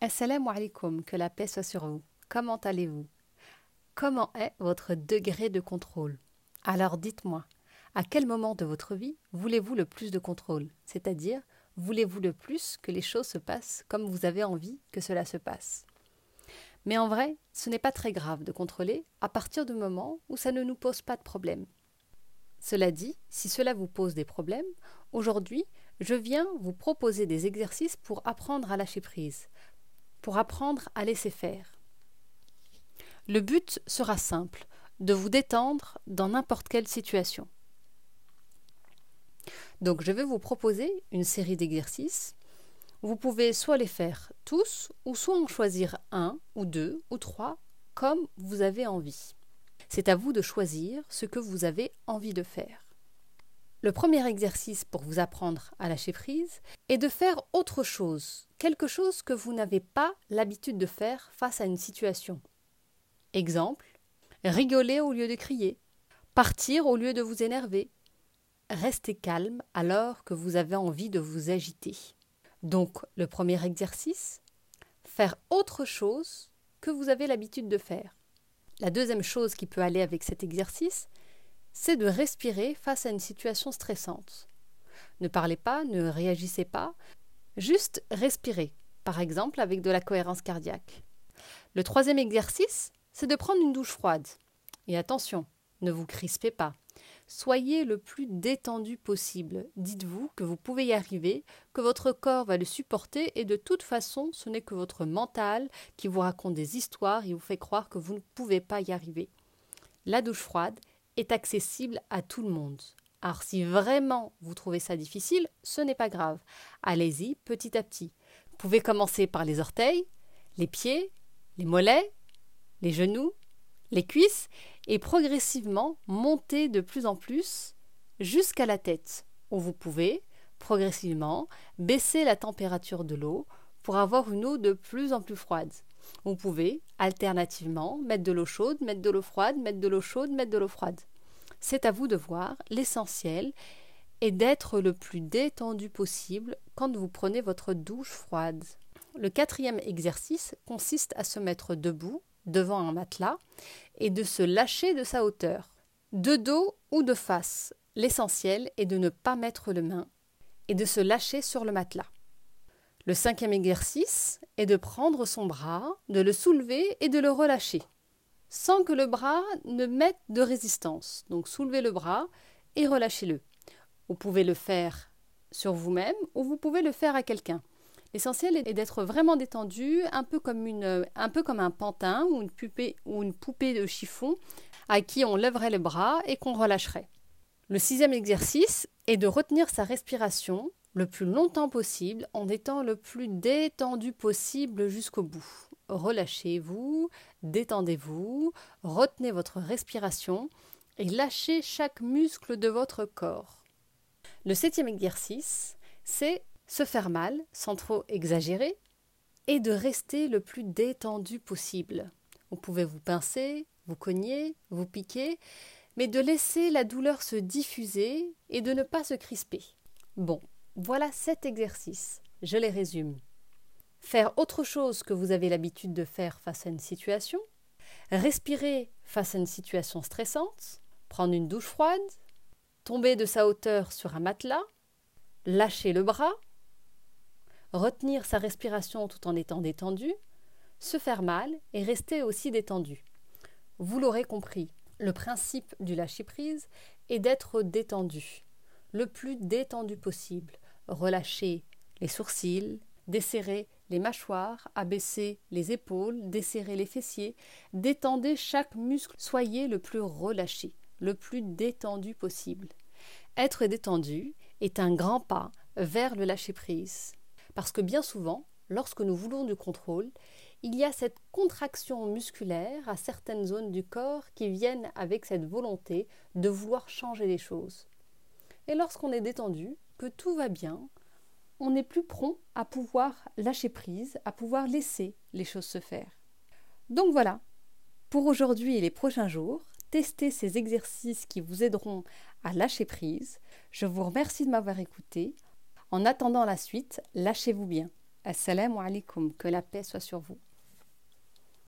Assalamu alaikum, que la paix soit sur vous. Comment allez-vous? Comment est votre degré de contrôle? Alors dites-moi, à quel moment de votre vie voulez-vous le plus de contrôle? C'est-à-dire, voulez-vous le plus que les choses se passent comme vous avez envie que cela se passe? Mais en vrai, ce n'est pas très grave de contrôler à partir du moment où ça ne nous pose pas de problème. Cela dit, si cela vous pose des problèmes, aujourd'hui, je viens vous proposer des exercices pour apprendre à lâcher prise, pour apprendre à laisser faire. Le but sera simple, de vous détendre dans n'importe quelle situation. Donc je vais vous proposer une série d'exercices. Vous pouvez soit les faire tous, ou soit en choisir un, ou deux, ou trois, comme vous avez envie. C'est à vous de choisir ce que vous avez envie de faire. Le premier exercice pour vous apprendre à lâcher prise est de faire autre chose, quelque chose que vous n'avez pas l'habitude de faire face à une situation. Exemple, rigoler au lieu de crier, partir au lieu de vous énerver, rester calme alors que vous avez envie de vous agiter. Donc, le premier exercice, faire autre chose que vous avez l'habitude de faire. La deuxième chose qui peut aller avec cet exercice, c'est de respirer face à une situation stressante. Ne parlez pas, ne réagissez pas, juste respirez, par exemple avec de la cohérence cardiaque. Le troisième exercice, c'est de prendre une douche froide. Et attention, ne vous crispez pas. Soyez le plus détendu possible. Dites-vous que vous pouvez y arriver, que votre corps va le supporter et de toute façon, ce n'est que votre mental qui vous raconte des histoires et vous fait croire que vous ne pouvez pas y arriver. La douche froide est accessible à tout le monde. Alors si vraiment vous trouvez ça difficile, ce n'est pas grave. Allez-y petit à petit. Vous pouvez commencer par les orteils, les pieds, les mollets, les genoux, les cuisses et progressivement monter de plus en plus jusqu'à la tête, où vous pouvez progressivement baisser la température de l'eau pour avoir une eau de plus en plus froide. Vous pouvez alternativement mettre de l'eau chaude, mettre de l'eau froide, mettre de l'eau chaude, mettre de l'eau froide. C'est à vous de voir. L'essentiel est d'être le plus détendu possible quand vous prenez votre douche froide. Le quatrième exercice consiste à se mettre debout devant un matelas et de se lâcher de sa hauteur. De dos ou de face, l'essentiel est de ne pas mettre le main et de se lâcher sur le matelas. Le cinquième exercice est de prendre son bras, de le soulever et de le relâcher, sans que le bras ne mette de résistance. Donc soulevez le bras et relâchez-le. Vous pouvez le faire sur vous-même ou vous pouvez le faire à quelqu'un. L'essentiel est d'être vraiment détendu, un peu, comme un pantin ou une, poupée, de chiffon à qui on lèverait les bras et qu'on relâcherait. Le sixième exercice est de retenir sa respiration le plus longtemps possible en étant le plus détendu possible jusqu'au bout. Relâchez-vous, détendez-vous, retenez votre respiration et lâchez chaque muscle de votre corps. Le septième exercice, c'est se faire mal sans trop exagérer et de rester le plus détendu possible. Vous pouvez vous pincer, vous cogner, vous piquer, mais de laisser la douleur se diffuser et de ne pas se crisper. Bon, voilà sept exercices. Je les résume. Faire autre chose que vous avez l'habitude de faire face à une situation. Respirer face à une situation stressante. Prendre une douche froide. Tomber de sa hauteur sur un matelas. Lâcher le bras retenir sa respiration tout en étant détendu, se faire mal et rester aussi détendu. Vous l'aurez compris, le principe du lâcher-prise est d'être détendu, le plus détendu possible. Relâcher les sourcils, desserrer les mâchoires, abaisser les épaules, desserrer les fessiers, détendez chaque muscle, soyez le plus relâché, le plus détendu possible. Être détendu est un grand pas vers le lâcher-prise. Parce que bien souvent, lorsque nous voulons du contrôle, il y a cette contraction musculaire à certaines zones du corps qui viennent avec cette volonté de vouloir changer les choses. Et lorsqu'on est détendu, que tout va bien, on est plus prompt à pouvoir lâcher prise, à pouvoir laisser les choses se faire. Donc voilà, pour aujourd'hui et les prochains jours, testez ces exercices qui vous aideront à lâcher prise. Je vous remercie de m'avoir écouté. En attendant la suite, lâchez-vous bien. Assalamu alaikum, que la paix soit sur vous.